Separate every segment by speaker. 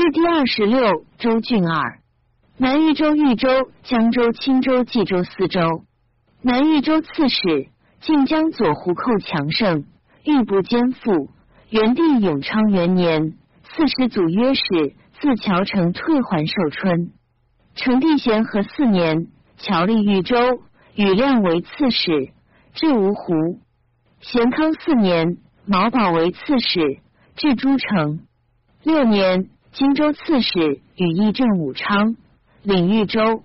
Speaker 1: 至第二十六州郡二。南豫州、豫州、江州、青州、冀州四州。南豫州刺史，晋江左胡寇强盛，欲不兼附。元帝永昌元年，刺史祖约氏自乔城退还寿春。成帝咸和四年，乔立豫州，羽亮为刺史，至芜湖。咸康四年，毛宝为刺史，至诸城。六年，荆州刺史羽翼镇武昌。领豫州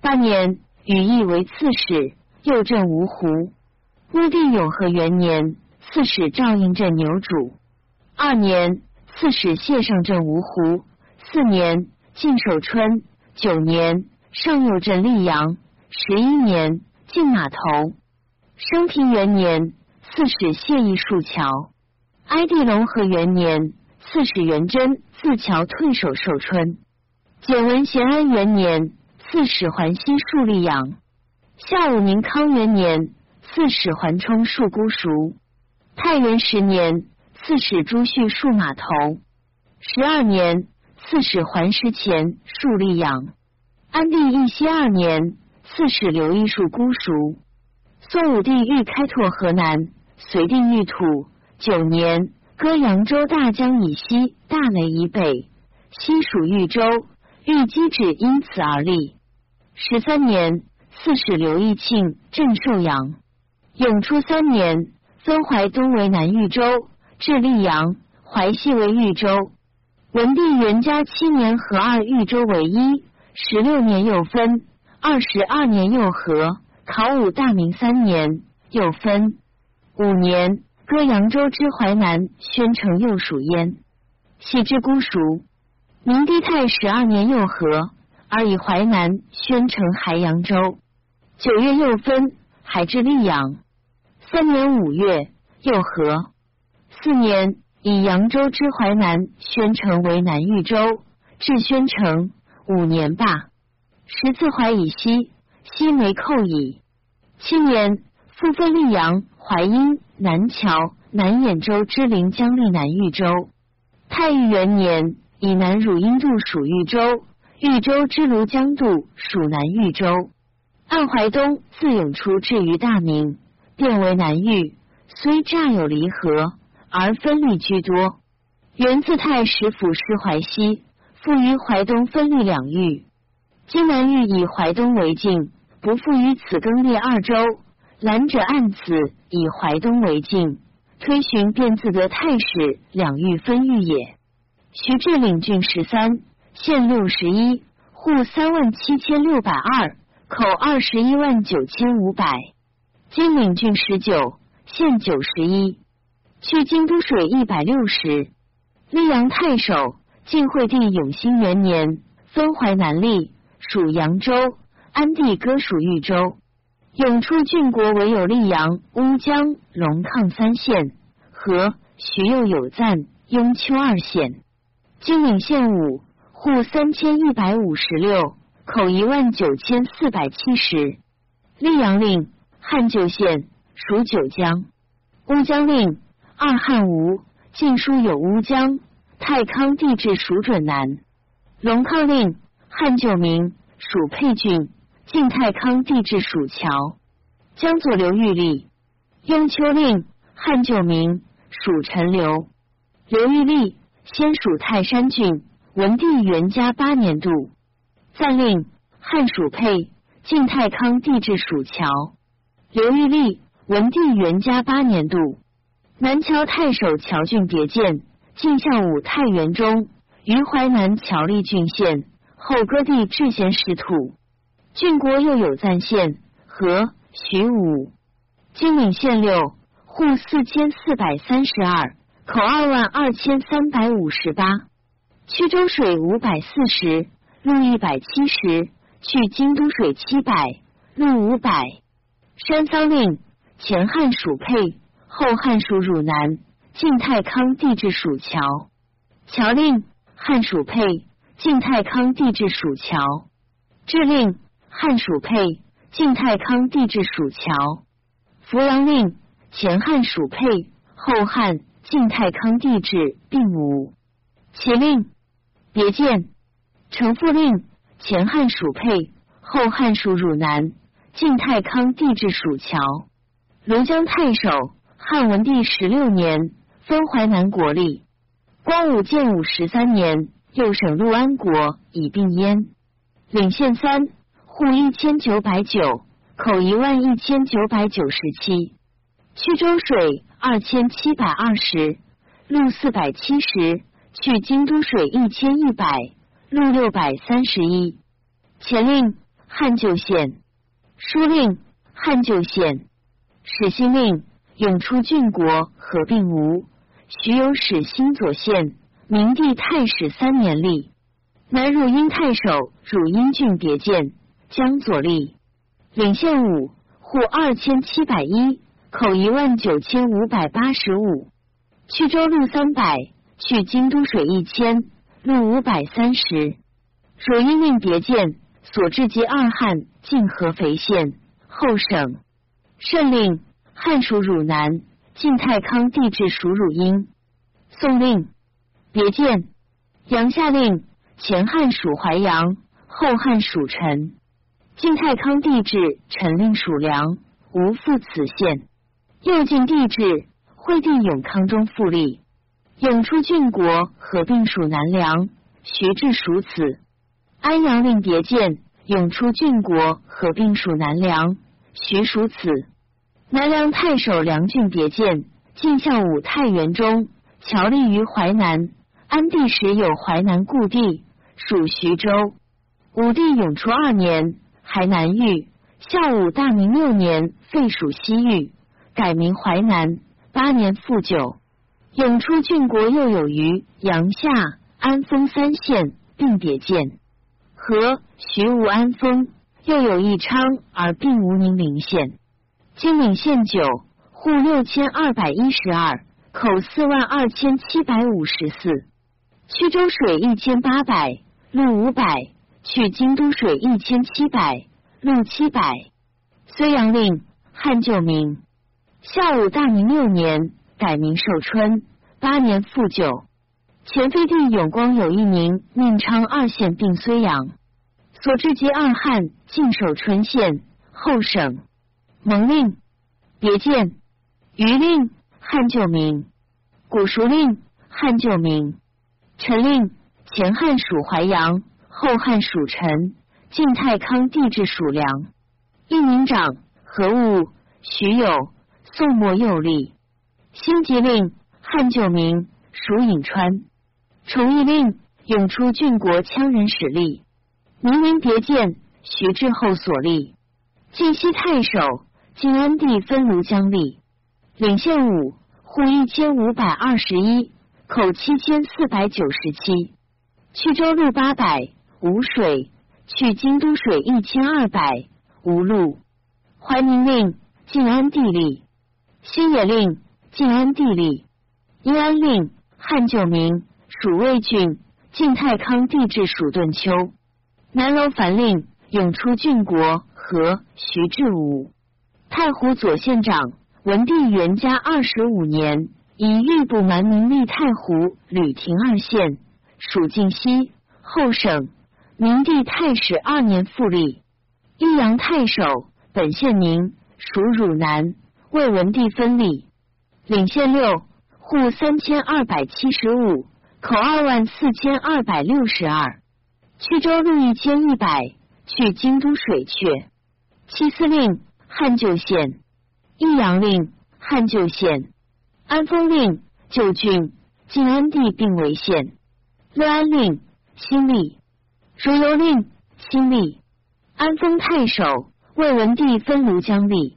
Speaker 1: 八年，羽翼为刺史，右镇芜湖。乌帝永和元年，刺史赵应镇牛渚。二年，刺史谢上镇芜湖。四年，晋守春。九年，上右镇溧阳。十一年，进码头。升平元年，刺史谢义树桥。哀帝隆和元年，刺史元贞自桥退守寿春。简文咸安元年，刺史桓熙戍溧阳。孝武宁康元年，刺史桓冲戍姑熟。太元十年，刺史朱旭戍码头。十二年，刺史桓石虔戍溧阳。安帝义熙二年，刺史刘义戍姑熟。宋武帝欲开拓河南，隋定域土。九年，割扬州大江以西，大雷以北，西属豫州。豫基址因此而立。十三年，刺史刘义庆镇寿阳。永初三年，分淮东为南豫州，至溧阳；淮西为豫州。文帝元嘉七年，合二豫州为一。十六年又分。二十二年又合。考武大明三年又分。五年，割扬州之淮南，宣城又属焉。系之姑孰。明帝太十二年又合，而以淮南宣城还扬州。九月又分，海至溧阳。三年五月又合。四年以扬州之淮南宣城为南豫州，至宣城。五年罢。十字淮以西，西梅寇矣。七年复分溧阳、淮阴、南谯、南兖州之临江立南豫州。太裕元年。以南汝阴度属豫州，豫州之庐江渡属南豫州。按淮东自永初至于大明，变为南豫。虽乍有离合，而分立居多。元自太史府师淮西，复于淮东分立两豫。今南豫以淮东为境，不复于此更列二州。兰者按此以淮东为境，推寻便自得太史两域分域也。徐至领郡十三，县六十一，户三万七千六百二，口二十一万九千五百。金领郡十九，县九十一，去京都水一百六十。溧阳太守，晋惠帝永兴元年，分淮南吏，属扬州。安帝割属豫州。永初郡国唯有溧阳、乌江、龙亢三县，和徐右有赞、雍丘二县。金陵县五户三千一百五十六口一万九千四百七十。溧阳令汉旧县属九江。乌江令二汉吴晋书有乌江。太康地质属准南。龙亢令汉旧名属沛郡。晋太康地质属桥。江左刘玉立雍丘令汉旧名属陈留。刘玉立。先属泰山郡，文帝元嘉八年度。暂令汉属沛，晋太康帝治属乔。刘玉立，文帝元嘉八年度。南谯太守乔郡别建，晋孝武太原中，于淮南谯立郡县，后割地至贤使土。郡国又有赞县，和徐武。金陵县六户四千四百三十二。口二万二千三百五十八，曲州水五百四十，路一百七十，去京都水七百，路五百。山桑令前汉属沛，后汉属汝南，晋太康地质属乔。乔令汉属沛，晋太康地质属乔。制令汉属沛，晋太康地质蜀桥。扶阳令前汉属沛，后汉。晋太康帝制并无。其令别见。承父令，前汉属沛，后汉属汝南，晋太康帝制蜀桥。庐江太守，汉文帝十六年封淮南国立。光武建武十三年，右省陆安国以并焉。领县三，户一千九百九，口一万一千九百九十七。去州水二千七百二十，路四百七十。去京都水一千一百，路六百三十一。前令汉旧县，书令汉旧县。始兴令永出郡国合并吴，徐有始兴左县，明帝太史三年立。南汝阴太守汝阴郡别县，江左吏，领县五，户二千七百一，口一万九千五百八十五。去州路三百，去京都水一千，路五百三十。汝阴令别县，所至及二汉晋合肥县后省。圣令汉属汝南，晋太康帝制属汝阴。宋令别县，阳下令前汉属淮阳，后汉属陈。晋太康帝制陈令属梁，无复此县。右晋帝制惠帝永康中复立，永出郡国合并属南梁，徐志属此。安阳令别建，永出郡国合并属南梁。徐属此，南梁太守梁郡别建，晋孝武太原中，侨立于淮南。安帝时有淮南故地，属徐州。武帝永初二年，还南域。孝武大明六年，废属西域，改名淮南。八年复九。永初郡国又有余阳夏、安丰三县，并别建。和徐吴安丰。又有义昌，而并无宁陵县。金陵县九，户六千二百一十二，口四万二千七百五十四。曲州水一千八百，路五百。去京都水一千七百，路七百。睢阳令汉旧名。孝武大明六年改名寿春，八年复旧。前废帝永光有一名宁昌二县并睢阳。所至及二汉晋守春县后省蒙令别见余令汉旧名古熟令汉旧名陈令前汉属淮阳后汉属陈晋太康帝制属梁一名长何物徐有宋末又立。新吉令汉旧名属颍川。崇义令永出郡国羌人使吏。明明别见徐志后所立，晋西太守晋安帝分庐江吏，领县五，户一千五百二十一，口七千四百九十七。去州路八百，无水；去京都水一千二百，无路。怀宁令晋安地利，新野令晋安地利，阴安令汉旧名蜀魏郡，晋太康帝制属顿丘。南楼樊令永出郡国和徐志武，太湖左县长。文帝元嘉二十五年，以吏部蛮民立太湖、吕亭二县，属晋西后省。明帝太史二年复立。益阳太守，本县名，属汝南。魏文帝分立，领县六，户三千二百七十五，口二万四千二百六十二。去州路一千一百，去京都水阙。七司令汉旧县，益阳令汉旧县，安丰令旧郡，晋安帝并为县。乐安令新立，如游令新立。安丰太守魏文帝分庐江吏，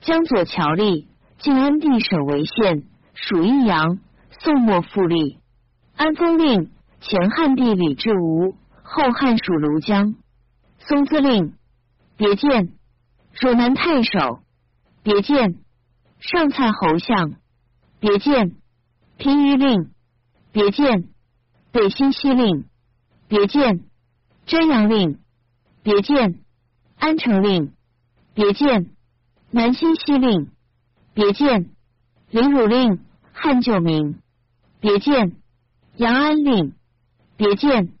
Speaker 1: 江左侨吏，晋安帝省为县，属益阳。宋末复立。安丰令前汉帝李治吴。后汉属庐江，松滋令别见，汝南太守别见，上蔡侯相别见，平舆令别见，北新西令别见，真阳令别见，安城令别见，南新西令别见，临汝令汉旧名别见，阳安令别见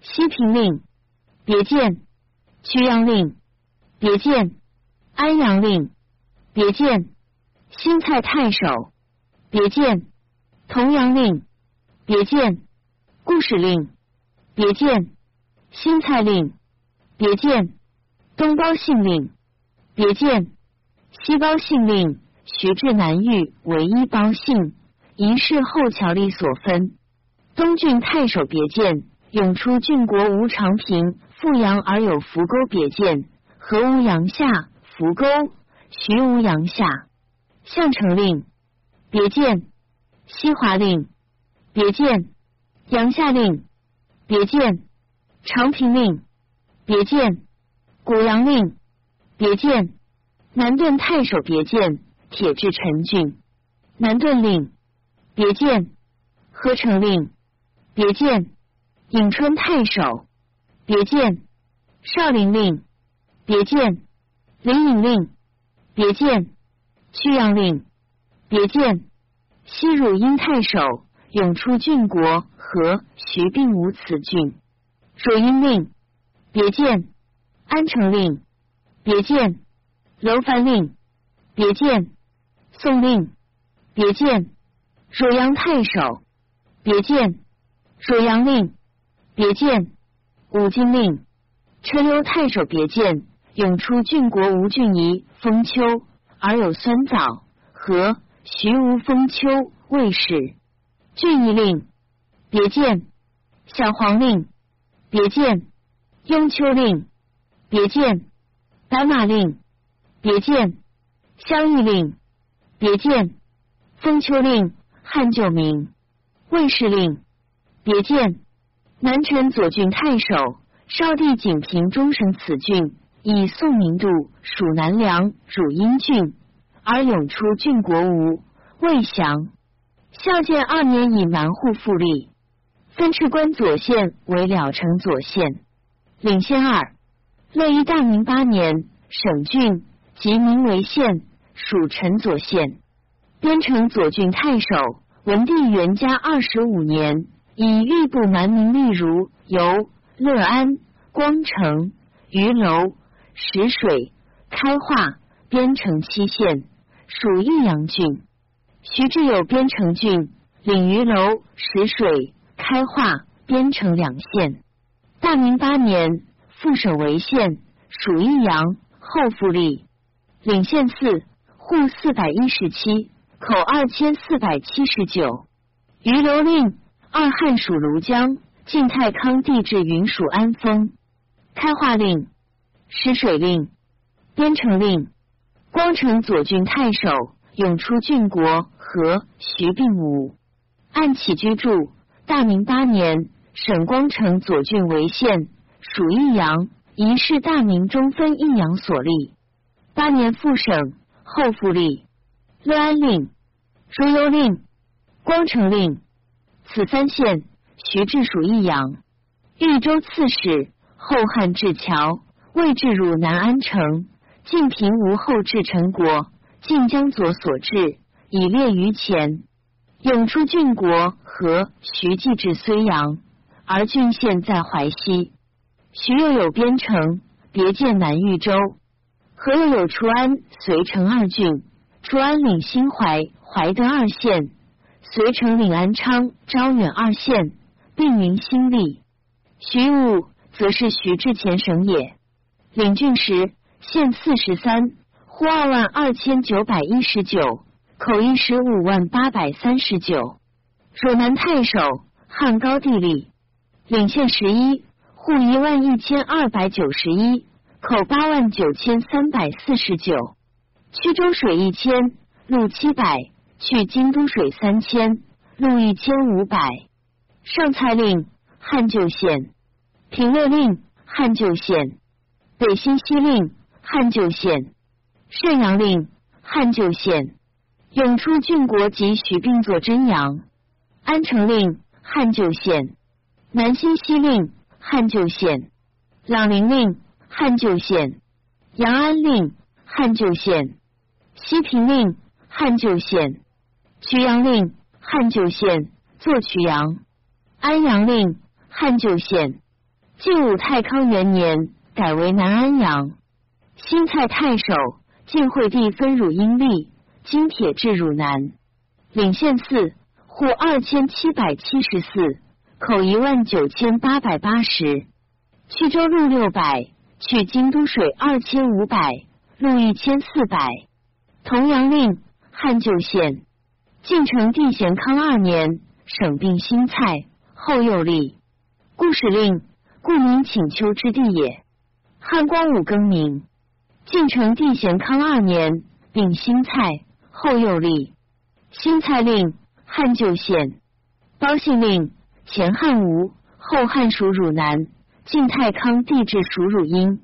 Speaker 1: 西平令，别见曲阳令，别见安阳令，别见新蔡太守，别见同阳令，别见故事令，别见新蔡令，别见东高信令，别见西高信令。徐至南域为一包信，一是后乔立所分。东郡太守别见，永出郡国无长平，富阳而有扶沟别见，何无阳下扶沟？徐无阳下。项城令别见，西华令别见，阳下令别见，长平令别见，古阳令别见，南顿太守别见。铁制陈郡，南顿令别见，合成令别见，颍春太守别见，少陵令别见，灵隐令别见，曲阳令别见，西汝阴太守永出郡国和徐并无此郡，汝阴令别见，安城令别见，楼烦令别见。宋令别见，汝阳太守别见，汝阳令别见，武金令陈留太守别见，永出郡国无郡夷封丘，而有酸枣和徐无封丘卫士。郡夷令别见，小黄令别见，雍丘令别见，白马令别见，萧义令。别见，封丘令汉旧名，魏氏令别见，南陈左郡太守少帝景平终生此郡，以宋明度属南梁汝阴郡，而永出郡国吴魏降。孝建二年以蛮户复立，分敕关左县为了城左县，领县二。乐于大明八年，省郡即名为县。属陈左县，边城左郡太守。文帝元嘉二十五年，以吏部蛮民例如由乐安、光城、余楼、石水、开化边城七县，属益阳郡。徐志有边城郡，领余楼、石水、开化边城两县。大明八年，复省为县，属益阳，后复立，领县四。户四百一十七，口二千四百七十九。余楼令二汉属庐江，晋太康帝至云属安丰。开化令石水令边城令光城左郡太守，永出郡国和徐并武。按起居住，大明八年，省光城左郡为县，属益阳，一是大明中分益阳所立。八年复省。后复立乐安令、朱幽令、光城令，此三县徐志属益阳。豫州刺史后汉至桥，魏至汝南安城。晋平吴后至陈国，晋江左所至，以列于前。永出郡国和徐继至睢阳，而郡县在淮西。徐又有边城，别建南豫州。何又有除安、随城二郡，除安领新淮、怀德二县，随城领安昌、招远二县，并云新立。徐武则是徐至前省也。领郡时，县四十三，户二万二千九百一十九，口一十五万八百三十九。汝南太守汉高帝立，领县十一，户一万一千二百九十一。口八万九千三百四十九，曲州水一千，路七百；去京都水三千，路一千五百。上蔡令。汉旧县，平乐令。汉旧县，北新西令。汉旧县，沈阳令。汉旧县，永出郡国及许并作真阳。安城令汉旧县，南新西令汉旧县，朗陵令。汉旧县，阳安令汉旧县，西平令汉旧县，曲阳令汉旧县，作曲阳，安阳令汉旧县。晋武太康元年改为南安阳。新蔡太守晋惠帝分汝阴历，金铁至汝南。领县四户二千七百七十四，口一万九千八百八十。去州路六百，去京都水二千五百，路一千四百。同阳令汉旧县。晋成帝咸康二年，省并新蔡，后又立故使令，故名请求之地也。汉光武更名。晋成帝咸康二年，并新蔡，后又立新蔡令，汉旧县。包信令，前汉吴，后汉属汝南。晋太康帝制属汝阴。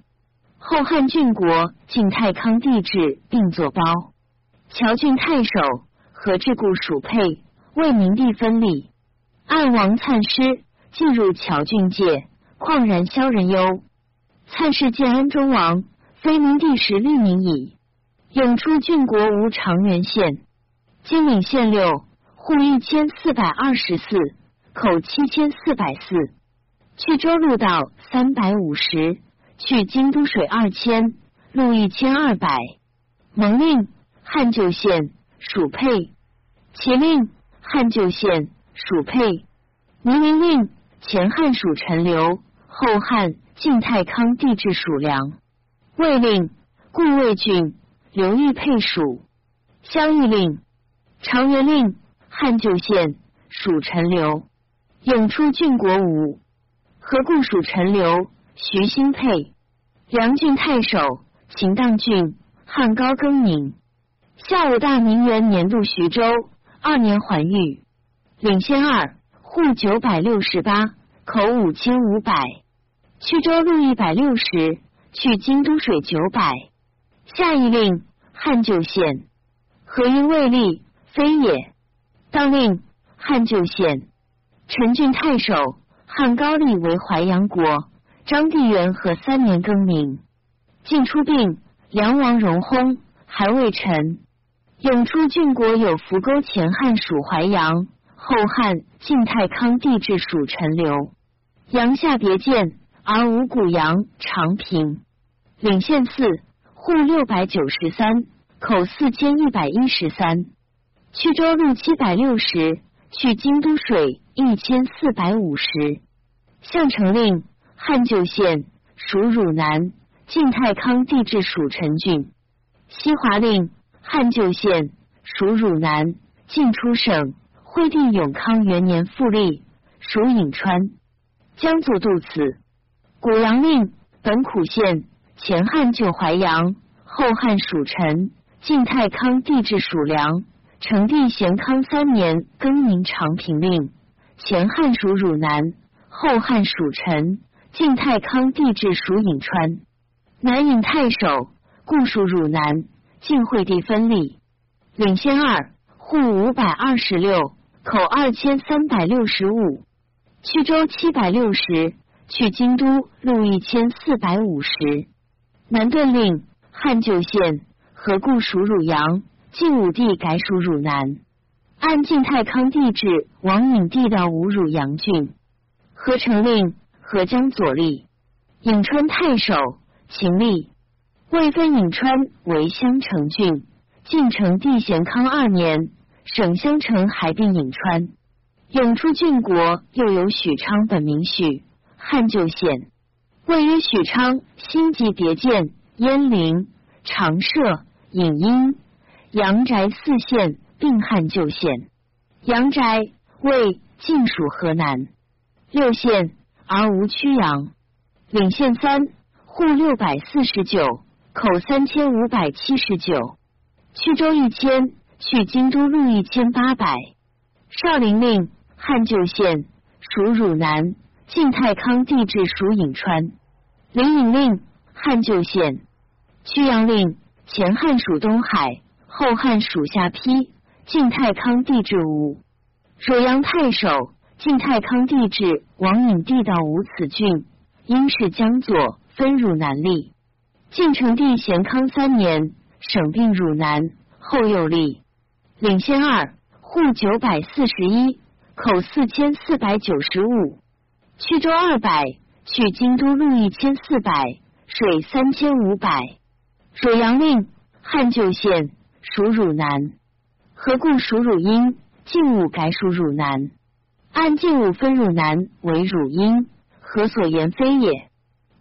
Speaker 1: 后汉郡国晋太康帝制并作包。乔郡太守。和治故属配，为明帝分立。按王粲师进入乔郡界，旷然萧人忧。粲氏建安中王，非明帝时立名矣。永出郡国无长垣县，金陵县六户一千四百二十四，口七千四百四。去州路道三百五十，去京都水二千，路一千二百。蒙令汉旧县属沛。其令汉旧县属沛，宁陵令前汉属陈留，后汉晋太康帝制属梁。魏令故魏郡刘裕配属。襄邑令长元令汉旧县属陈留。永出郡国五何故属陈留？徐兴沛。梁郡太守秦荡郡汉高更名。下五大明元年度徐州。二年还狱，领先二户九百六十八，口五千五百。去州路一百六十，去京都水九百。下一令汉旧县，何因未立？非也。当令汉旧县。陈郡太守汉高丽为淮阳国，张帝元和三年更名。晋出病，梁王荣薨，还未陈。永初郡国有扶沟前汉属淮阳，后汉晋太康帝制属陈留。阳下别建，而无古阳长平。领县四户六百九十三，口四千一百一十三。去州路七百六十，去京都水一千四百五十。项城令汉旧县属汝南，晋太康帝制属陈郡。西华令。汉旧县属汝南，晋出省。惠帝永康元年复立，属颍川。江左渡此。古阳令本苦县，前汉旧淮阳，后汉属陈。晋太康帝制属梁。成帝咸康三年更名长平令，前汉属汝南，后汉属陈。晋太康帝制属颍川。南颍太守，故属汝南。晋惠帝分立，领先二户五百二十六，口二千三百六十五，去州七百六十，去京都路一千四百五十。南顿令汉旧县，何故属汝阳？晋武帝改属汝南。按晋太康帝制，王允帝道无汝阳郡。何成令何江左立，颍川太守秦立。未分颍川为襄城郡，晋成帝咸康二年，省襄城还并颍川。永出郡国又有许昌本名许，汉旧县。位于许昌，新集别建，鄢陵、长社、颍阴、阳宅四县并汉旧县。阳宅为晋属河南六县，而无曲阳。领县三户六百四十九。口三千五百七十九，曲州一千，去京都路一千八百。少陵令汉旧县属汝南，晋太康帝制属颍川。灵隐令汉旧县。曲阳令前汉属东海，后汉属下邳，晋太康帝制吴。汝阳太守晋太康帝制王隐帝道无此郡，因是江左分汝南立。晋成帝咸康三年，省并汝南，后又立领先二户九百四十一，口四千四百九十五。去州二百，去京都路一千四百，水三千五百。汝阳令，汉旧县，属汝南。何故属汝阴？晋武改属汝南。按晋武分汝南为汝阴，何所言非也？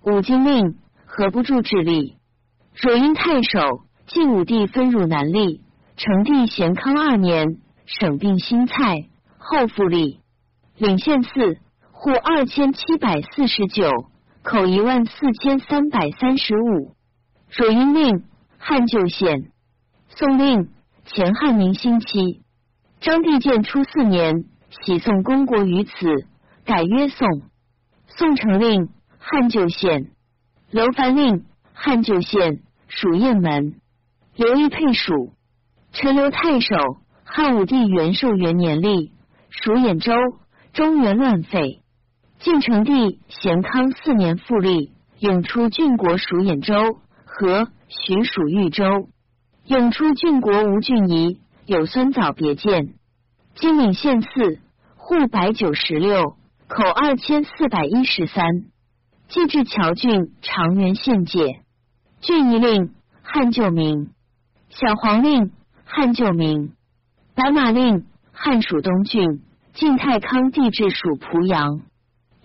Speaker 1: 武经令，何不助治力？汝阴太守，晋武帝分汝南立。成帝咸康二年，省并新蔡，后复立。领县四户二千七百四十九，口一万四千三百三十五。汝阴令，汉旧县。宋令，前汉明兴期。张帝建初四年，喜宋公国于此，改曰宋。宋成令，汉旧县。刘凡令，汉旧县，属雁门。刘义配属。陈留太守，汉武帝元寿元年立，属兖州。中原乱废。晋成帝咸康四年复立，永出郡国属兖州，和徐属豫州。永出郡国吴郡夷，有孙早别建。金岭县四户百九十六，口二千四百一十三。继至谯郡长垣县界。郡夷令，汉旧名。小黄令。汉旧名，白马令，汉属东郡，晋太康帝制属濮阳。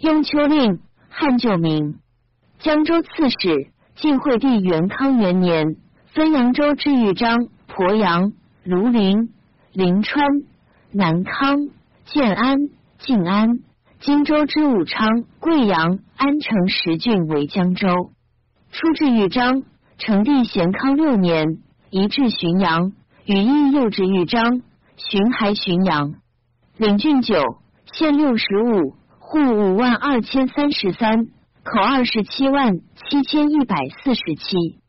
Speaker 1: 雍丘令，汉旧名。江州刺史，晋惠帝元康元年，分扬州之豫章、鄱阳、庐陵、临川、南康、建安、晋安、荆州之武昌、贵阳、安城十郡为江州。初至豫章，成帝咸康六年，移至浔阳。羽翼又至豫章，巡还浔阳，领郡九，县六十五，户五万二千三十三，口二十七万七千一百四十七。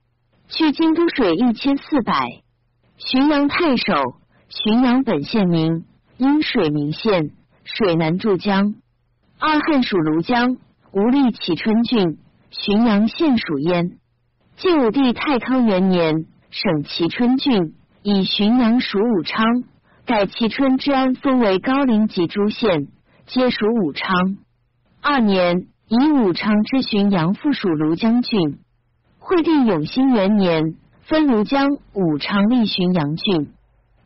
Speaker 1: 去京都水一千四百。浔阳太守，浔阳本县名，因水名县，水南注江。二汉属庐江，吴立启春郡，浔阳县属焉。晋武帝太康元年，省蕲春郡。以浔阳属武昌，改蕲春之安封为高陵及诸县，皆属武昌。二年，以武昌之浔阳附属庐江郡。惠帝永兴元年，分庐江、武昌立浔阳郡，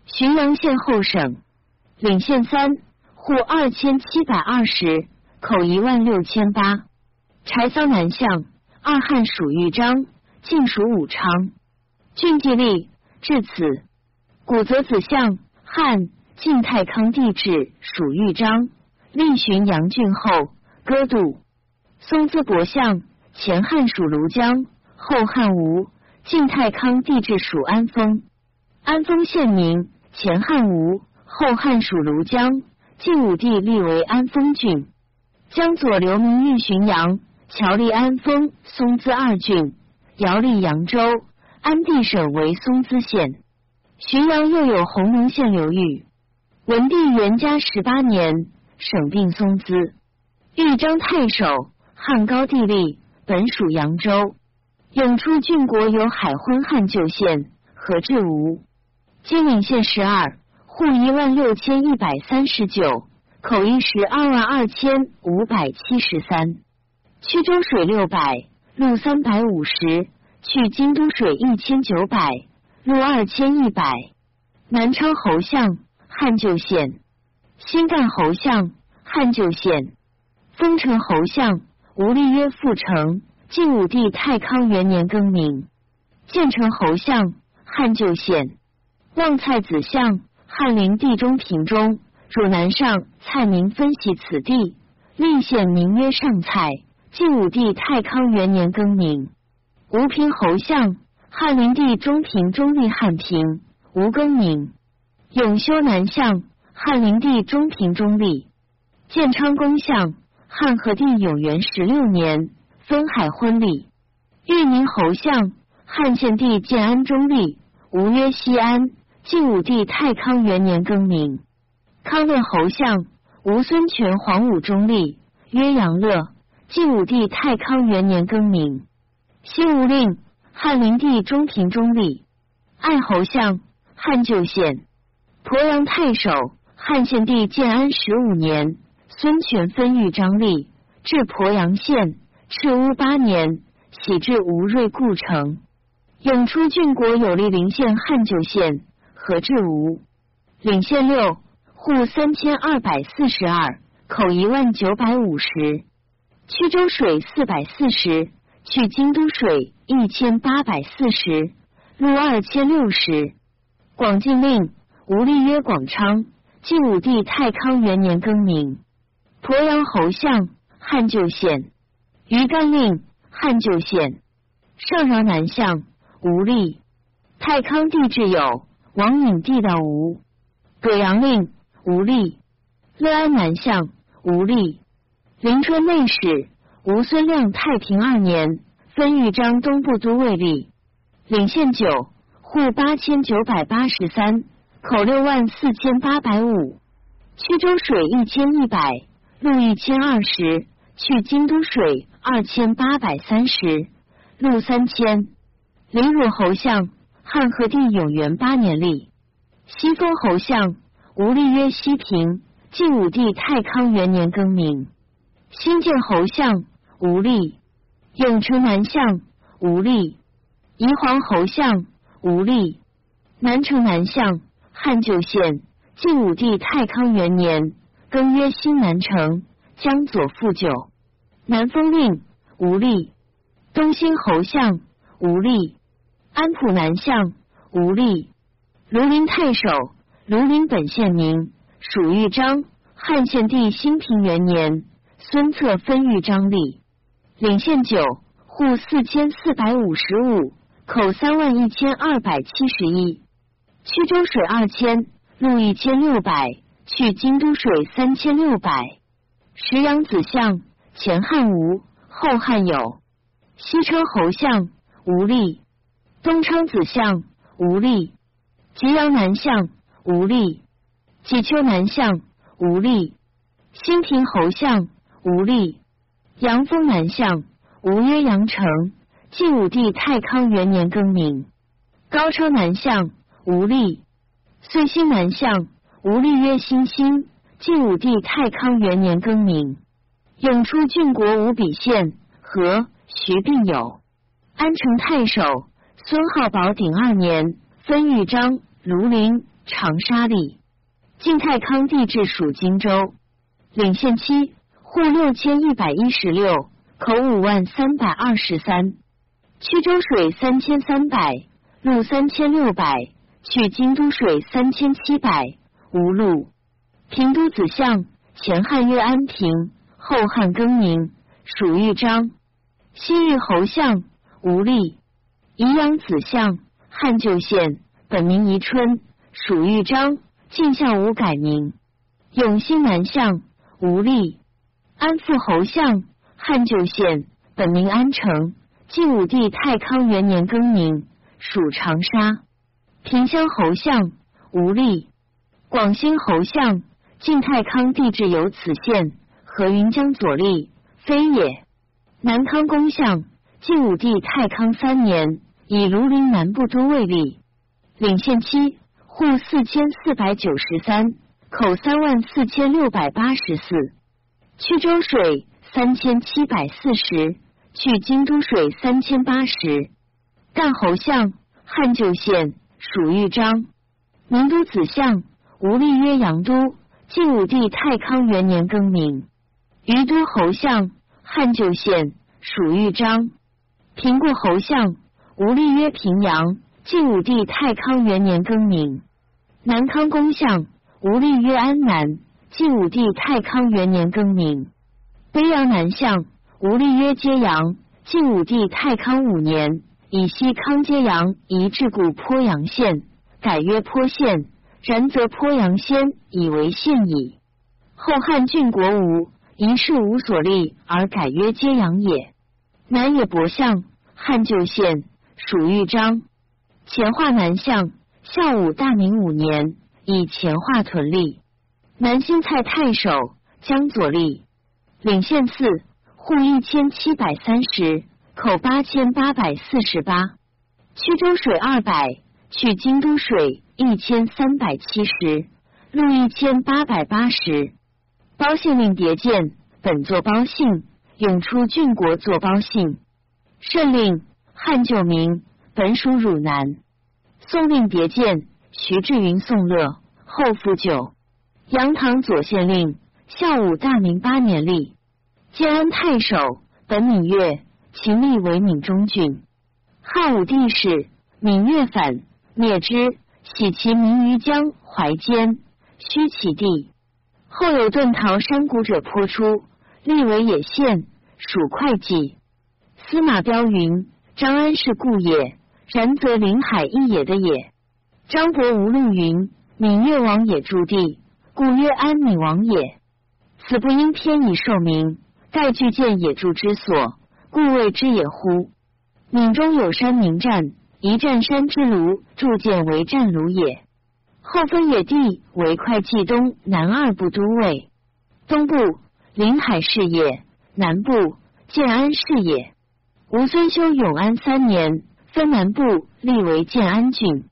Speaker 1: 浔阳县后省。领县三户二千七百二十，口一万六千八。柴桑南向，二汉属豫章，晋属武昌。郡既立。至此，古则子相汉晋太康帝制属豫章，立浔阳郡后，割度。松滋伯相前汉属庐江，后汉吴晋太康帝制属安丰，安丰县名前汉吴，后汉属庐江，晋武帝立为安丰郡。江左流名豫浔阳，侨立安丰、松滋二郡，遥立扬州。安地省为松滋县，浔阳又有弘农县流域。文帝元嘉十八年，省并松滋。豫章太守，汉高帝立，本属扬州。永出郡国有海昏汉旧县，何至吴。金陵县十二户一万六千一百三十九，口一十二万二千五百七十三。曲州水六百，路三百五十。去京都水一千九百，路二千一百。南昌侯相，汉旧县。新干侯相，汉旧县。丰城侯相，吴立曰复城。晋武帝太康元年更名。建成侯相，汉旧县。望蔡子相，汉灵帝中平中。汝南上蔡明分析此地，立县名曰上蔡。晋武帝太康元年更名。吴平侯相，汉灵帝中平中立汉平，吴更名。永修南相，汉灵帝中平中立。建昌公相，汉和帝永元十六年，分海婚礼。豫宁侯相，汉献帝建安中立，吴曰西安。晋武帝太康元年更名。康乐侯相，吴孙权皇武中立，曰杨乐。晋武帝太康元年更名。新吴令，汉灵帝中平中立。爱侯相，汉旧县。鄱阳太守，汉献帝建安十五年，孙权分豫张立，至鄱阳县，赤乌八年，徙至吴瑞故城。永出郡国有利陵县汉旧县，何至吴。领县六户三千二百四十二，口一万九百五十。曲州水四百四十，去京都水一千八百四十，路二千六十。广进令，吴立曰广昌。晋武帝太康元年更名。鄱阳侯相，汉旧县。余干令，汉旧县。上饶南相，吴立。太康帝至有，王允帝道吴。葛阳令，吴立。乐安南相，吴立。临春内史，吴孙亮太平二年，分豫章东部都尉吏。领县九户八千九百八十三。口六万四千八百五，曲州水一千一百，路一千二十，去京都水二千八百三十，路三千。临汝侯相，汉和帝永元八年立。西封侯相，吴立曰西平。晋武帝太康元年更名。新建侯相，吴立。永城南相，吴立。宜黄侯相，吴立。南城南相。汉旧县，晋武帝太康元年，更曰新南城，江左副九。南丰令吴立，东兴侯相吴立，安普南相吴立，庐陵太守庐陵本县名，属豫章。汉献帝兴平元年，孙策分豫章立。领县九户四千四百五十五，口三万一千二百七十一。曲州水二千，路一千六百，去京都水三千六百。石阳子相，前汉吴，后汉有。西车侯相，吴立。东昌子相，吴立。吉阳南相，吴立。济丘南相，吴立。兴平侯相，吴立。阳丰南相，吴曰阳城。晋武帝太康元年更名。高车南相。吴立，岁兴南向，吴立曰兴兴。晋武帝太康元年更名。永出郡国吴比县，和徐并有。安城太守孙浩宝鼎二年，分豫章、庐陵、长沙立。晋太康帝至属荆州，领县七户六千一百一十六，口五万三百二十三。曲州水三千三百，路三千六百。去京都水三千七百无路，平都子相，前汉曰安平，后汉更名，属豫章。西域侯相吴立，宜阳子相，汉旧县，本名宜春，属豫章。晋相吴改名。永兴南相吴立，安富侯相，汉旧县，本名安城。晋武帝太康元年更名，属长沙。平乡侯相无力，广兴侯相晋太康帝制有此县，何云江左立，非也。南康公相晋武帝太康三年，以庐陵南部都尉立。领县七户四千四百九十三，口三万四千六百八十四。曲州水三千七百四十，去京都水三千八十。干侯相汉旧县。属豫章，宁都子相，吴立曰阳都。晋武帝太康元年更名。于都侯相，汉旧县，属豫章。平固侯相，吴立曰平阳。晋武帝太康元年更名。南康公相，吴立曰安南。晋武帝太康元年更名。卑阳南相，吴立曰揭阳。晋武帝太康五年。以西康揭阳移至故鄱阳县，改曰鄱县。然则鄱阳先以为县矣。后汉郡国吴，一事无所立，而改曰揭阳也。南野伯相，汉旧县，属豫章。前化南相，孝武大明五年，以前化屯立。南新蔡太守，江左立。领县四户一千七百三十。口八千八百四十八，曲州水二百，去京都水一千三百七十，路一千八百八十。包县令迭见，本作包姓，永出郡国作包信。圣令汉旧名，本属汝南。宋令别见，徐志云宋乐后复九。杨唐左县令，孝武大明八年立。建安太守，本闽越，秦立为闽中郡。汉武帝时，闽越反，灭之，徙其民于江淮间，虚其地。后有遁逃山谷者颇出，立为野县，属会稽。司马彪云：“张安是故也，然则临海一也的也。”张伯无路云：“闽越王也驻地，故曰安闽王也。此不应偏以受名，盖具见野筑之所，故谓之也乎？”闽中有山名战，一战山之庐，筑建为战庐也。后分野地为会稽东南二部都尉，东部临海是也，南部建安是也。吴孙修永安三年，分南部立为建安郡，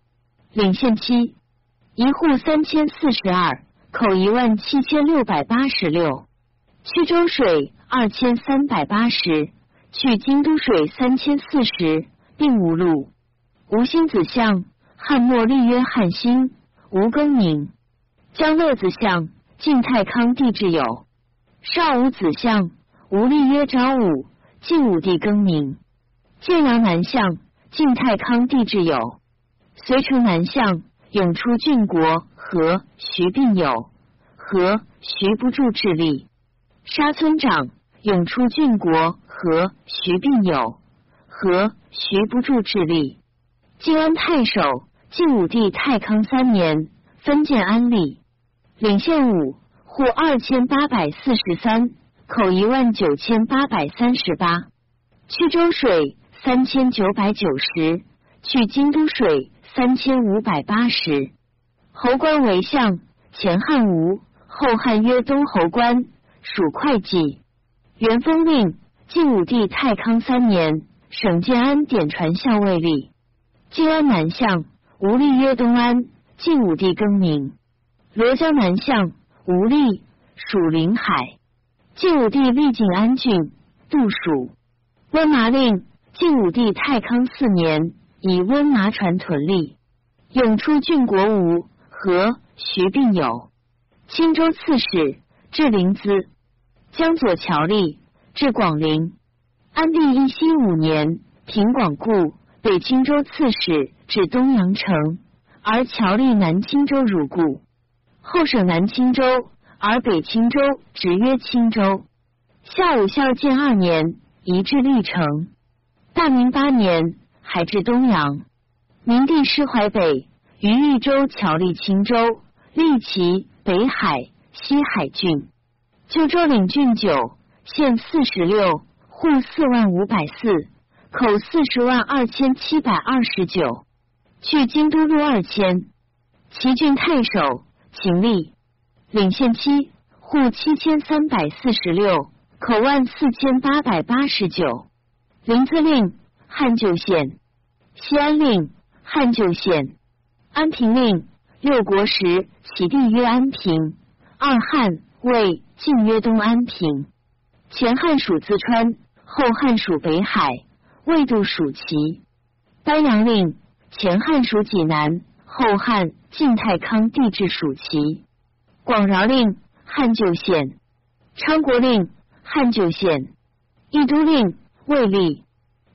Speaker 1: 领县期一户三千四十二，口一万七千六百八十六，去州水二千三百八十。去京都水三千四十，并无路。吴兴子相，汉末立曰汉兴。吴更名。江乐子相，晋太康帝之友。少武子相，吴立曰昭武。晋武帝更名。建阳南相，晋太康帝之友。隋城南相，永出郡国和徐并友。和徐不住智力。沙村长，永出郡国。和徐并友，和徐不住智力。晋安太守，晋武帝太康三年，分建安吏，领县五户二千八百四十三，口一万九千八百三十八。去州水三千九百九十，去京都水三千五百八十。侯官为相，前汉吴，后汉曰东侯官，属会稽。元丰令。晋武帝太康三年，省建安典传校尉吏。晋安南相吴立曰东安。晋武帝更名。罗江南相吴立属临海。晋武帝立晋安郡，杜属。温麻令。晋武帝太康四年，以温麻传屯吏。永出郡国吴和徐并友。青州刺史，至临淄。江左侨吏。至广陵，安帝义熙五年，平广固，北青州刺史，至东阳城，而侨立南青州汝故。后省南青州，而北青州直曰青州。孝武孝建二年，移至历城。大明八年，还至东阳。明帝师淮北，于豫州侨立青州，历其北海、西海郡。旧州领郡九。县四十六户四万五百四口四十万二千七百二十九去京都路二千。齐郡太守秦立。领县七户七千三百四十六口万四千八百八十九。临淄令汉旧县。西安令汉旧县。安平令六国时起地曰安平。二汉魏晋曰东安平。前汉属淄川，后汉属北海，魏度属齐。丹阳令前汉属济南，后汉晋太康帝制属齐。广饶令汉旧县，昌国令汉旧县，益都令魏立。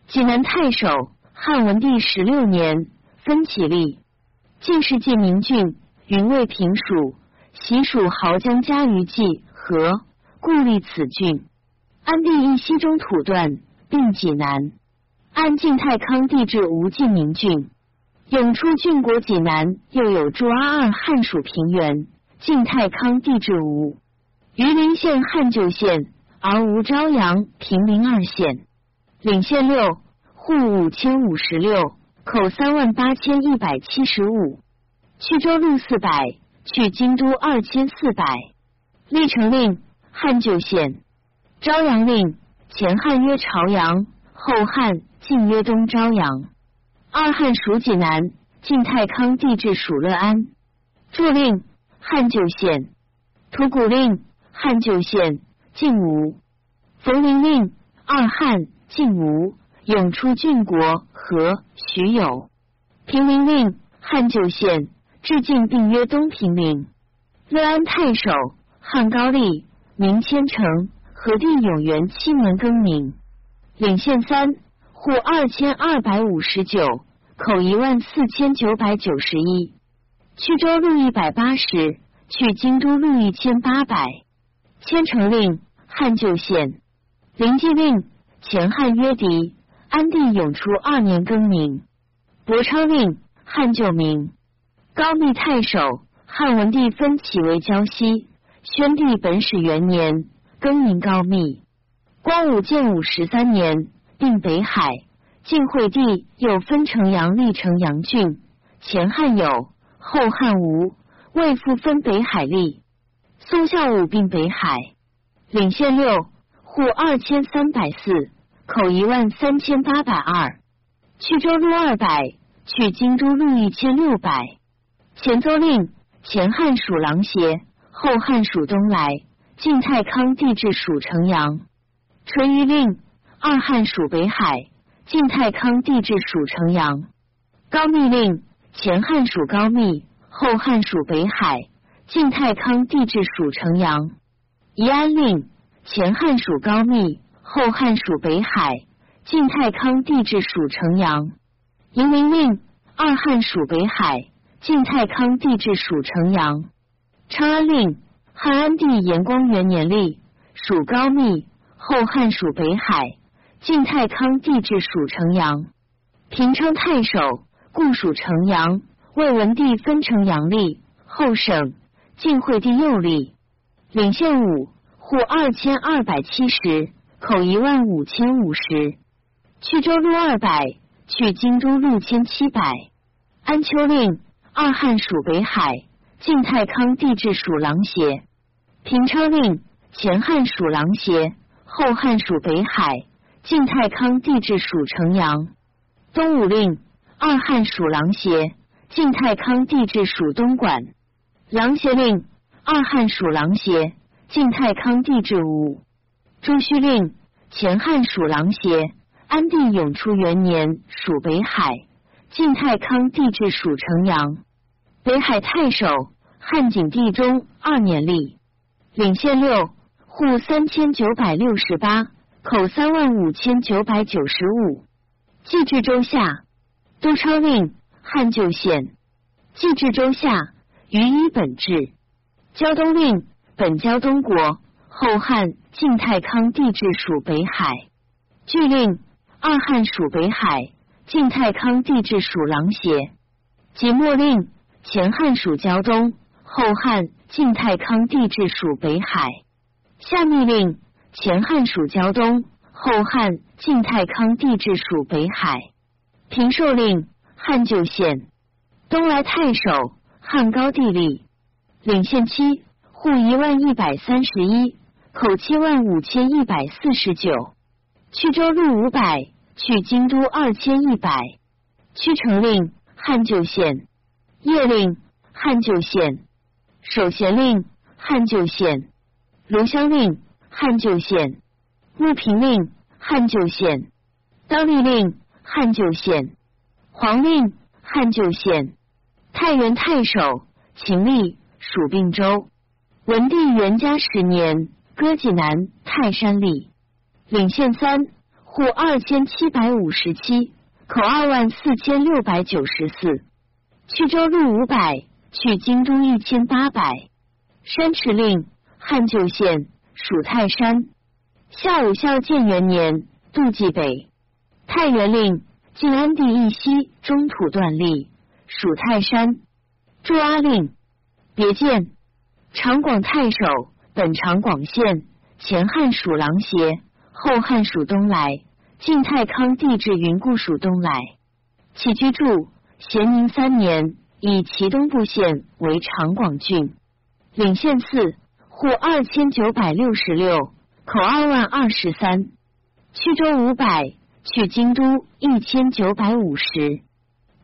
Speaker 1: 济南太守汉文帝十六年分起立。晋世纪明郡云魏平属，习属濠江嘉鱼济和，故立此郡。安帝一西中土断，并济南。安晋太康帝制吴晋明郡，永出郡国济南，又有驻阿二汉属平原。晋太康帝制吴，榆林县汉旧县，而无朝阳平陵二县。领县六户五千五十六，口三万八千一百七十五。去州路四百，去京都二千四百。历城令汉旧县。朝阳令前汉曰朝阳，后汉晋曰东朝阳。二汉属济南，晋太康帝制属乐安。驻令汉旧县。吐谷令汉旧县。晋吴冯陵令二汉晋吴永出郡国和徐有。平陵令汉九县至晋并约东平陵。乐安太守汉高丽明千城何地永元七年更名。领县三户二千二百五十九口一万四千九百九十一。去州路一百八十，去京都路一千八百。千城令汉旧县。临济令前汉约狄安帝永初二年更名。博昌令汉旧名。高密太守汉文帝分起为胶西。宣帝本始元年更名高密。光武建武十三年定北海。晋惠帝又分成阳历城阳郡。前汉有，后汉无，魏复分北海立。宋孝武并北海。领县六。户二千三百四，口一万三千八百二，去州路二百，去京都路一千六百。前奏令：前汉属狼邪，后汉属东来。晋太康帝制属城阳。淳于令：二汉属北海，晋太康帝制属城阳。高密令：前汉属高密，后汉属北海，晋太康帝制属城阳。宜安令。前汉属高密，后汉属北海，晋太康帝制属城阳。迎陵令二汉属北海，晋太康帝制属城阳。昌安令汉安帝延光元年立，属高密，后汉属北海，晋太康帝制属城阳。平昌太守故属城阳，魏文帝分成阳立，后省。晋惠帝又立，领县五。户二千二百七十，口一万五千五十。去州路二百，去京都路千七百。安丘令二汉属北海，晋太康帝制属琅邪。平昌令前汉属琅邪，后汉属北海，晋太康帝制属城阳。东武令二汉属琅邪，晋太康帝制属东莞。琅邪令二汉属琅邪。晋太康帝制五，朱虚令前汉属琅邪，安定永初元年属北海，晋太康帝制属城阳。北海太守汉景帝中二年立，领县六户三千九百六十八，口三万五千九百九十五。祭至州下，都昌令汉旧县。祭至州下，于一本制。胶东令。本胶东国，后汉晋太康帝制属北海。据令二汉属北海，晋太康帝制属琅邪。即墨令前汉属胶东，后汉晋太康帝制属北海。下密令前汉属胶东，后汉晋太康帝制属北海。平寿令汉旧县。东来太守汉高帝立，领县七。户一万一百三十一，口七万五千一百四十九。去州路五百，去京都二千一百。屈城令汉旧县，邺令汉旧县，守贤令汉旧县，卢乡令汉旧县，穆平令汉旧县，当立令汉旧县，黄令汉旧县，太原太守秦立属并州。文帝元嘉十年，割济南泰山立，领县三户二千七百五十七，口二万四千六百九十四。去州路五百，去京都一千八百。山池令汉旧县属泰山。孝武孝建元年，杜济北。太原令晋安帝义西中土断立，属泰山。祝阿令别见。长广太守，本长广县，前汉属琅邪，后汉属东来。晋太康帝至云固属东来。起居住咸宁三年，以其东部县为长广郡。领县四户二千九百六十六，口二万二十三。去州五百，去京都一千九百五十。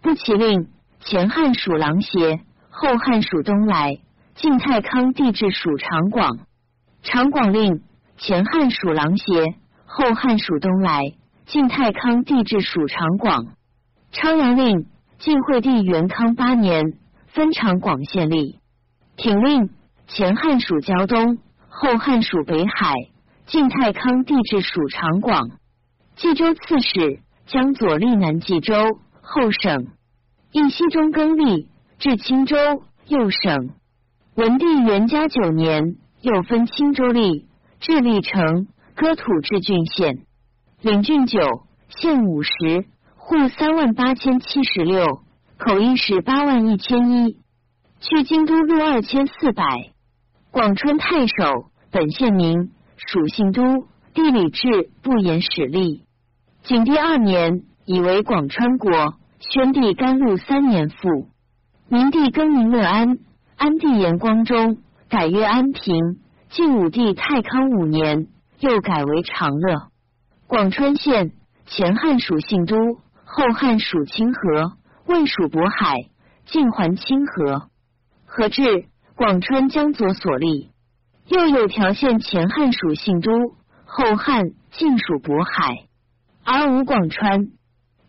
Speaker 1: 不其令前汉属琅邪，后汉属东来。晋太康帝制属长广，长广令前汉属琅邪，后汉属东来。晋太康帝制属长广。昌阳令，晋惠帝元康八年，分长广县吏。挺令，前汉属胶东，后汉属北海。晋太康帝制属长广。冀州刺史，江左吏南冀州，后省。义熙中更历，至青州，右省。文帝元嘉九年，又分青州吏，至历城，割土至郡县，领郡九，县五十，户三万八千七十六，口一十八万一千一。去京都路二千四百。广川太守，本县名，属姓都，地理志不言史例。景帝二年，以为广川国。宣帝甘露三年复。明帝更名乐安，安帝延光中改曰安平。晋武帝太康五年，又改为长乐。广川县前汉属信都，后汉属清河，魏属渤海，晋还清河。何至广川江左所立。又有条县前汉属信都，后汉晋属渤海，而无广川。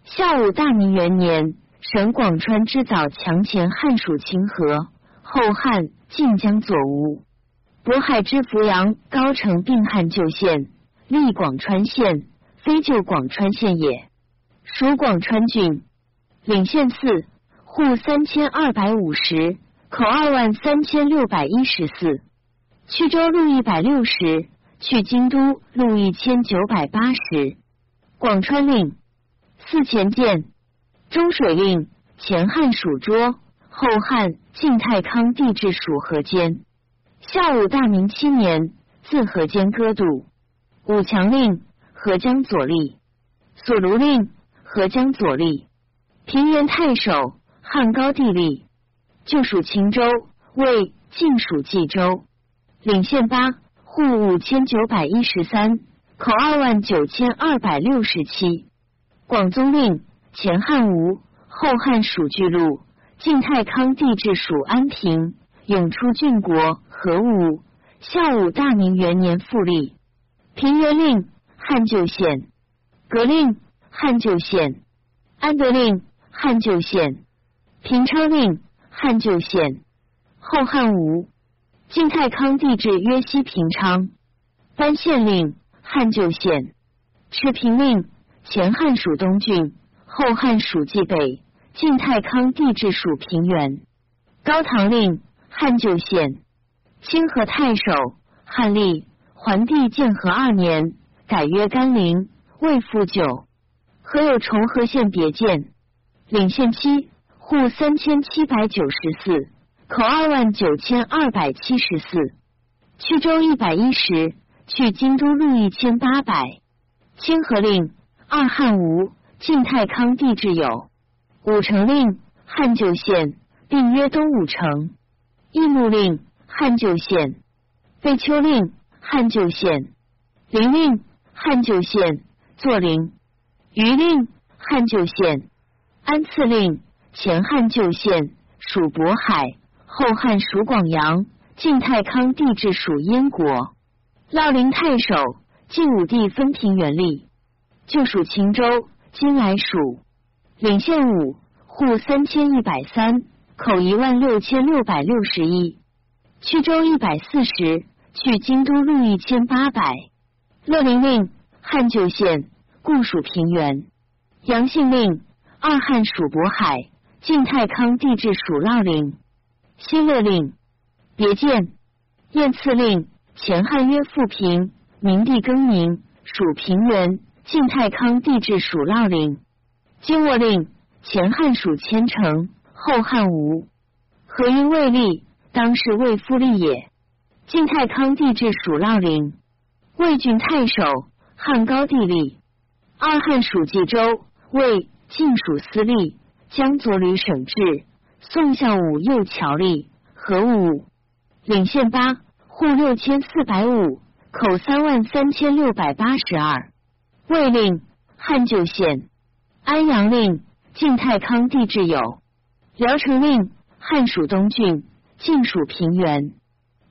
Speaker 1: 下午大明元年，省广川之早强前汉属清河，后汉晋江左吴。渤海之扶阳高城并汉旧县，立广川县，非旧广川县也，属广川郡。领县四，户三千二百五十，口二万三千六百一十四。去州路一百六十，去京都路一千九百八十。广川令。四前见中水令，前汉属涿，后汉晋太康帝制属河间。下午大明七年，自河间割渡。武强令，河江左立。所卢令，河江左立。平原太守，汉高帝吏。旧属秦州，为晋属冀州。领县八，户五千九百一十三，口二万九千二百六十七。广宗令，前汉吴，后汉属巨鹿。晋太康帝制属安平，永出郡国何武。孝武大明元年复立。平原令，汉旧县。革令，汉旧县。安德令，汉旧县。平昌令，汉旧县。后汉吴。晋太康帝制约西平昌。班县令，汉旧县。持平令。前汉属东郡，后汉属冀北。晋太康帝制属平原。高唐令，汉旧县。清河太守，汉立。桓帝建和二年，改曰甘陵，未复旧。何有重河县别县？领县七，户三千七百九十四，口二万九千二百七十四。去州一百一十，去京都路一千八百。清河令。二汉吴晋太康帝制有武城令汉旧县，并曰东武城。义木令汉旧县，废丘令汉旧县，陵令汉旧县，作陵。余令汉旧县，安次令前汉旧县，属渤海，后汉属广阳。晋太康帝制属燕国。烙陵太守晋武帝分平原吏。就属秦州，今来属领县五，户三千一百三，口一万六千六百六十一。去州一百四十，去京都路一千八百。乐陵令汉旧县，故属平原。阳信令二汉属渤海，晋太康帝制属烙陵。新乐令别见燕赐令前汉曰富平，明帝更名属平原。晋太康帝制属烙陵，金握令前汉属千城，后汉吴。何因未立，当是魏夫立也。晋太康帝制属烙陵，魏郡太守，汉高帝立。二汉属冀州，魏晋属司隶，江左吕省治。宋孝武右侨吏，何武领县八，户六千四百五，口三万三千六百八十二。魏令汉旧县，安阳令晋太康帝制有。聊城令汉属东郡，晋属平原。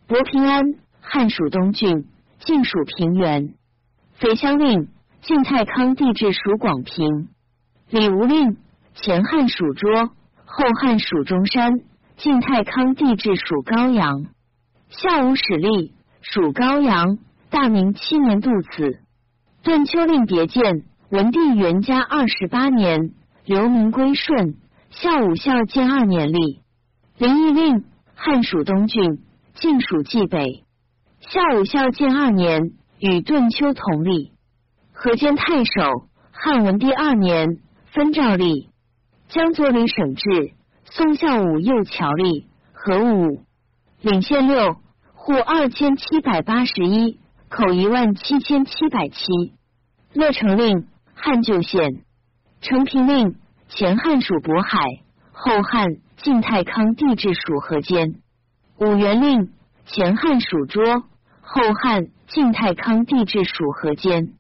Speaker 1: 博平安汉属东郡，晋属平原。肥乡令，晋太康帝制属广平。李无令，前汉属涿，后汉属中山。晋太康帝制属高阳。孝武始立，属高阳。大明七年度子。顿丘令别建，文帝元嘉二十八年，刘明归顺。孝武孝建二年立。林邑令，汉属东郡，晋属冀北。孝武孝建二年，与顿丘同立。河间太守，汉文帝二年，分诏立。江左吕省治，宋孝武右侨吏，何武领县六，户二千七百八十一，口一万七千七百七。乐成令，汉旧县。成平令，前汉属渤海，后汉晋太康帝制属河间。武元令，前汉属涿。后汉晋太康帝制属河间，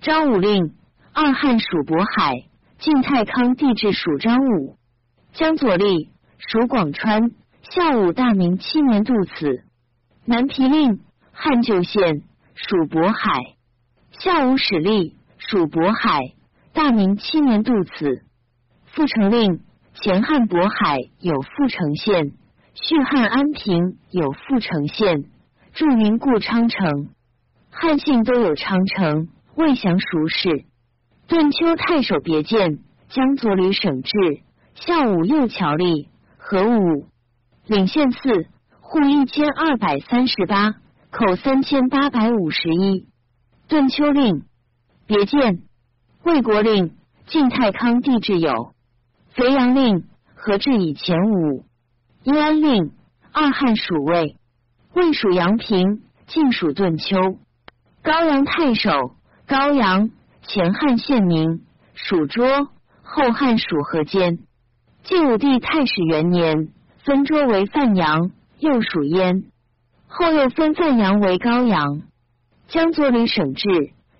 Speaker 1: 张武令二汉属渤海，晋太康帝制属张武。江左立属广川，孝武大明七年度此。南皮令汉旧县属渤海，孝武始立属渤海，大明七年度此。阜成令前汉渤海有阜成县，续汉安平有阜成县。驻云故昌城，汉姓都有昌城，未详孰是。顿丘太守别见，江左吕省治，孝武右侨吏，何武领县四，户一千二百三十八，口三千八百五十一。顿丘令别见，魏国令晋太康帝制有。肥阳令何至以前五。阴安令二汉属魏。魏属阳平，晋属顿丘。高阳太守，高阳前汉县名，属涿，后汉属河间。晋武帝太始元年，分涿为范阳，又属燕。后又分范阳为高阳。江左吕省治，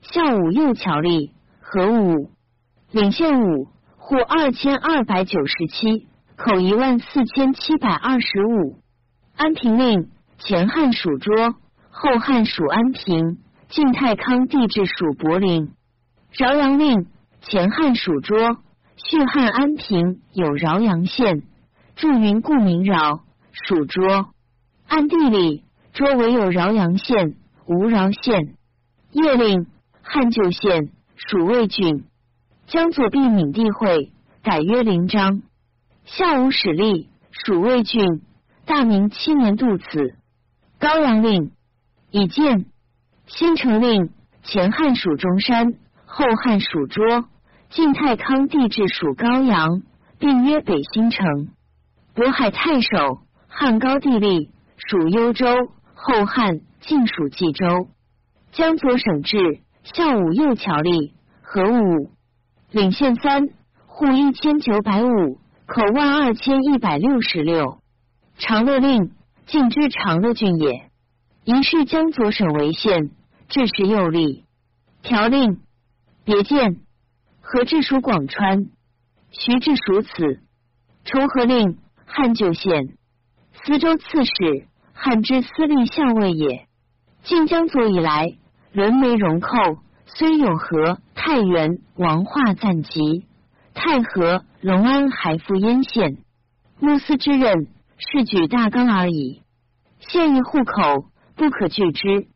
Speaker 1: 孝武右侨吏，何武领县五，户二千二百九十七，口一万四千七百二十五。安平令。前汉属涿，后汉属安平。晋太康帝制属柏林。饶阳令前汉属涿，续汉安平有饶阳县。著云故名饶，属涿。按地理，涿为有饶阳县，无饶县。叶令汉旧县，属魏郡。江左弼闽地会，改曰临章。孝武始立，属魏郡。大明七年度此。高阳令以建，新城令前汉属中山，后汉属涿。晋太康帝制属高阳，并曰北新城。渤海太守汉高帝立，属幽州，后汉晋属冀州。江左省治，孝武右侨吏，何武领县三，户一千九百五，口万二千一百六十六。长乐令。晋之长乐郡也，宜是江左省为县，这时右吏。条令别见，何治属广川，徐治属此。重合令汉旧县，司州刺史，汉之司隶校尉也。晋江左以来，沦为戎寇，虽有和太原、王化暂及，太和、隆安还复燕县。穆司之任。是举大纲而已。现役户口不可拒之。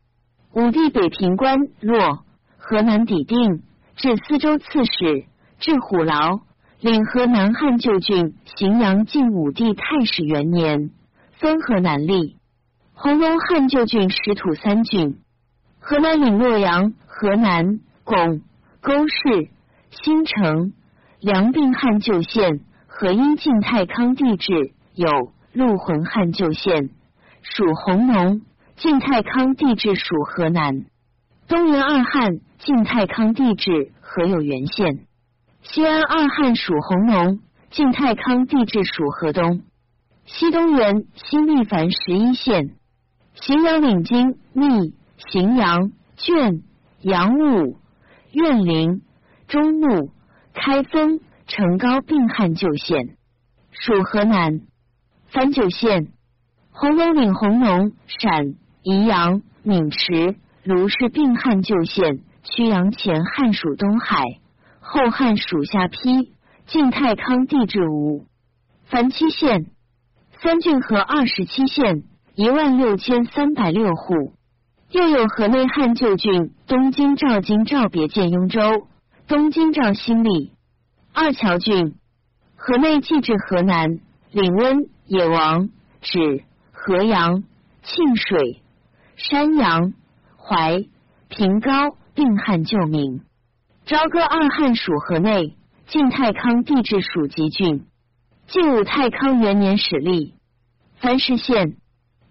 Speaker 1: 武帝北平关落，河南抵定，至司州刺史，至虎牢，领河南汉旧郡荥阳。晋武帝太始元年，分河南立。弘农汉旧郡实土三郡。河南领洛阳、河南巩、沟氏、新城、梁并汉旧县，河阴晋太康帝制有。陆浑汉旧县属弘农，晋太康帝制属河南。东原二汉晋太康帝制河有原县。西安二汉属弘农，晋太康帝制属河东。西东原新立凡十一县。荥阳领京密荥阳卷阳武苑陵中牧开封成高并汉旧县属河南。樊九县，弘农领弘农、陕、宜阳、渑池、卢氏并汉旧县，曲阳前汉属东海，后汉属下邳，晋太康帝制吴。凡七县，三郡和二十七县，一万六千三百六户。又有河内汉旧郡、东京赵京赵别建雍州、东京赵新立、二桥郡。河内既至河南，领温、野王、指、河阳、沁水、山阳、淮、平高，并汉旧名。朝歌二汉属河内，晋太康帝制属吉郡。晋武太康元年始立。凡市县，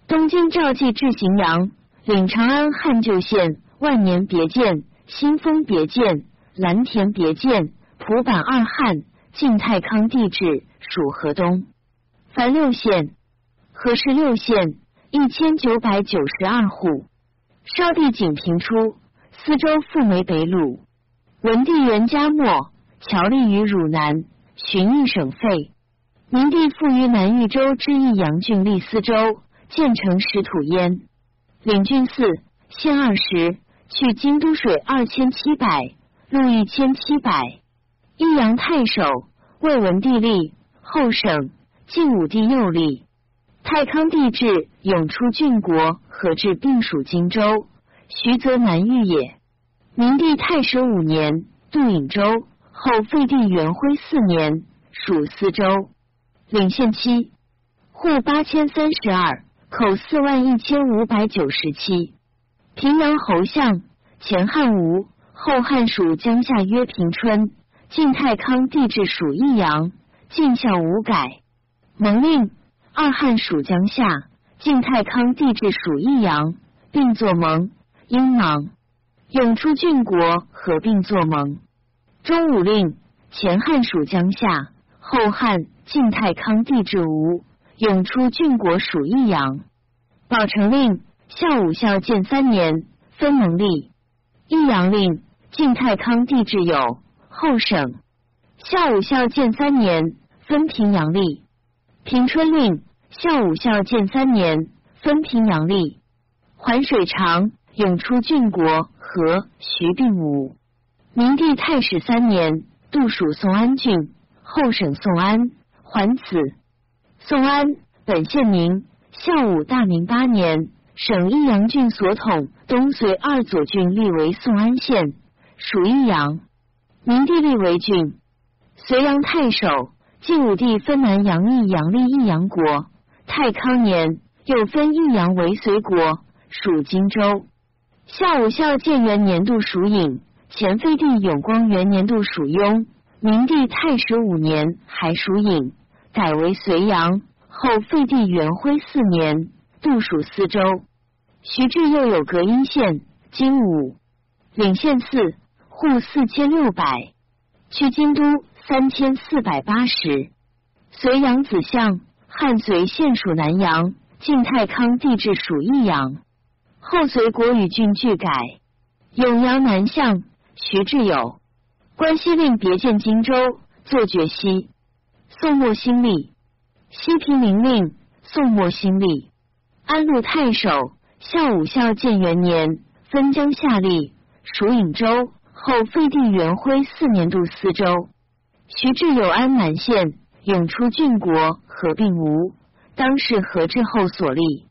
Speaker 1: 东京赵记至荥阳。领长安汉旧县，万年别建、新丰别建、蓝田别建、蒲坂二汉，晋太康帝制属河东。凡六县，河氏六县，一千九百九十二户。少帝景平初，司州复为北虏。文帝元嘉末，侨立于汝南，巡议省废。明帝复于南豫州之益阳郡立司州，建成石土焉。领郡四，县二十，去京都水二千七百，路一千七百。益阳太守，魏文帝立，后省。晋武帝又立。太康帝制，永出郡国，何至并属荆州。徐则南豫也。明帝太史五年，杜颍州，后废帝元徽四年，属司州。领县七，户八千三十二。口四万一千五百九十七，平阳侯相，前汉吴，后汉属江夏，曰平春。晋太康帝制属益阳，晋孝无改。蒙令二汉属江夏，晋太康帝制属益阳，并作盟。英芒永出郡国，合并作盟。中武令前汉属江夏，后汉晋太康帝制吴。永出郡国属益阳，宝成令孝武孝建三年分蒙历，益阳令晋太康帝制有后省，孝武孝建三年分平阳历，平春令孝武孝建三年分平阳历，环水长永出郡国和徐并武，明帝太史三年度属宋安郡，后省宋安，还此。宋安本县名，孝武大明八年，省益阳郡所统东绥二左郡立为宋安县，属益阳。明帝立为郡，隋阳太守。晋武帝分南阳益阳立益阳国。太康年，又分益阳为隋国，属荆州。孝武孝建元年度属颍，前废帝永光元年度属雍。明帝太史五年，还属颍。改为隋阳，后废帝元徽四年，度属四州。徐志又有隔阴县，今武领县四，户四千六百，去京都三千四百八十。隋阳子相，汉隋县属南阳，晋太康帝制属益阳。后隋国与郡俱改。永阳南向，徐志友，关西令别建荆州，作决西。宋末兴立，西平陵令宋末兴立，安陆太守孝武孝建元年分江夏吏，属颍州，后废帝元徽四年度四州。徐志有安南县，永出郡国，合并吴，当是何志后所立。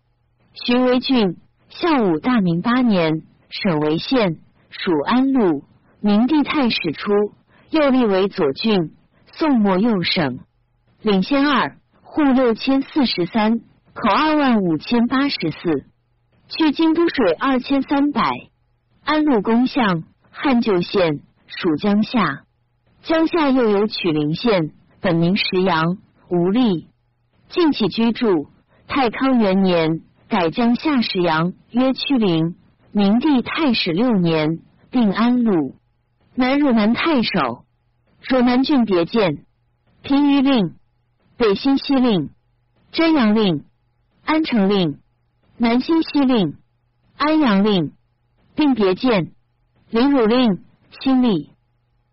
Speaker 1: 徐为郡，孝武大明八年，省为县，属安陆。明帝太史初，又立为左郡，宋末右省。领先二，户六千四十三，口二万五千八十四，去京都水二千三百。安陆公相，汉旧县，属江夏。江夏又有曲陵县，本名石阳，无力。晋起居住。太康元年，改江夏石阳曰曲陵。明帝太史六年，并安陆。南汝南太守，汝南郡别建，平舆令。北新西令、真阳令、安城令、南新西令、安阳令，并别建、临汝令、新立。